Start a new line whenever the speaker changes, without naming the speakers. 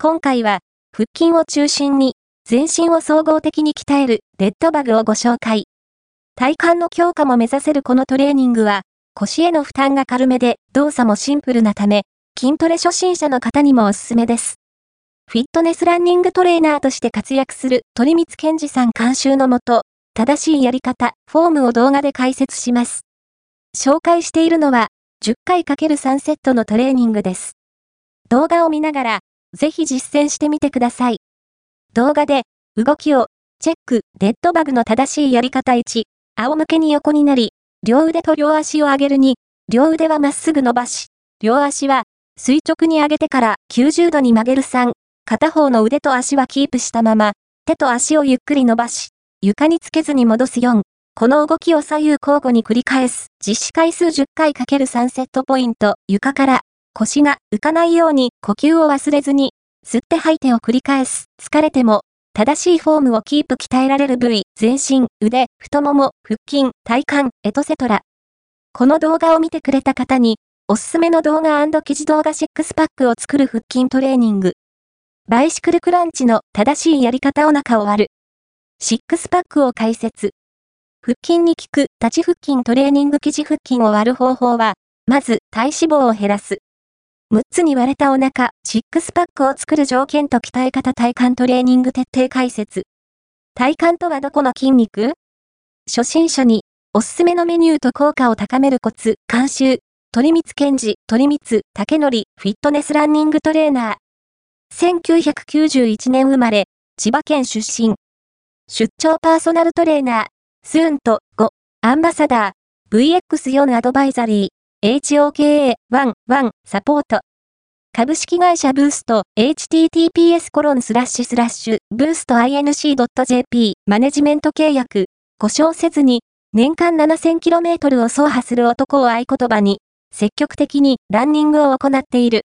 今回は、腹筋を中心に、全身を総合的に鍛えるレッドバグをご紹介。体幹の強化も目指せるこのトレーニングは、腰への負担が軽めで動作もシンプルなため、筋トレ初心者の方にもおすすめです。フィットネスランニングトレーナーとして活躍する鳥光健二さん監修のもと、正しいやり方、フォームを動画で解説します。紹介しているのは、10回 ×3 セットのトレーニングです。動画を見ながら、ぜひ実践してみてください。動画で、動きを、チェック、デッドバグの正しいやり方1、仰向けに横になり、両腕と両足を上げる2、両腕はまっすぐ伸ばし、両足は垂直に上げてから90度に曲げる3、片方の腕と足はキープしたまま、手と足をゆっくり伸ばし、床につけずに戻す4、この動きを左右交互に繰り返す、実施回数10回 ×3 セットポイント、床から腰が浮かないように呼吸を忘れずに、吸って吐いてを繰り返す。疲れても、正しいフォームをキープ鍛えられる部位、全身、腕、太もも、腹筋、体幹、エトセトラ。この動画を見てくれた方に、おすすめの動画記事動画シックスパックを作る腹筋トレーニング。バイシクルクランチの正しいやり方お腹を割る。シックスパックを解説。腹筋に効く立ち腹筋トレーニング記事腹筋を割る方法は、まず体脂肪を減らす。6つに割れたお腹、シックスパックを作る条件と鍛え方体幹トレーニング徹底解説。体幹とはどこの筋肉？初心者におすすめのメニューと効果を高めるコツ、監修、鳥光健治、鳥光、竹則、フィットネスランニングトレーナー。1991年生まれ、千葉県出身。出張パーソナルトレーナー。スーンと5、アンバサダー、VX4 アドバイザリー、HOKA11 サポート。株式会社ブースト、https コロンスラッシュスラッシュ、ブースト inc.jp、マネジメント契約、故障せずに、年間 7000km を走破する男を合言葉に、積極的にランニングを行っている。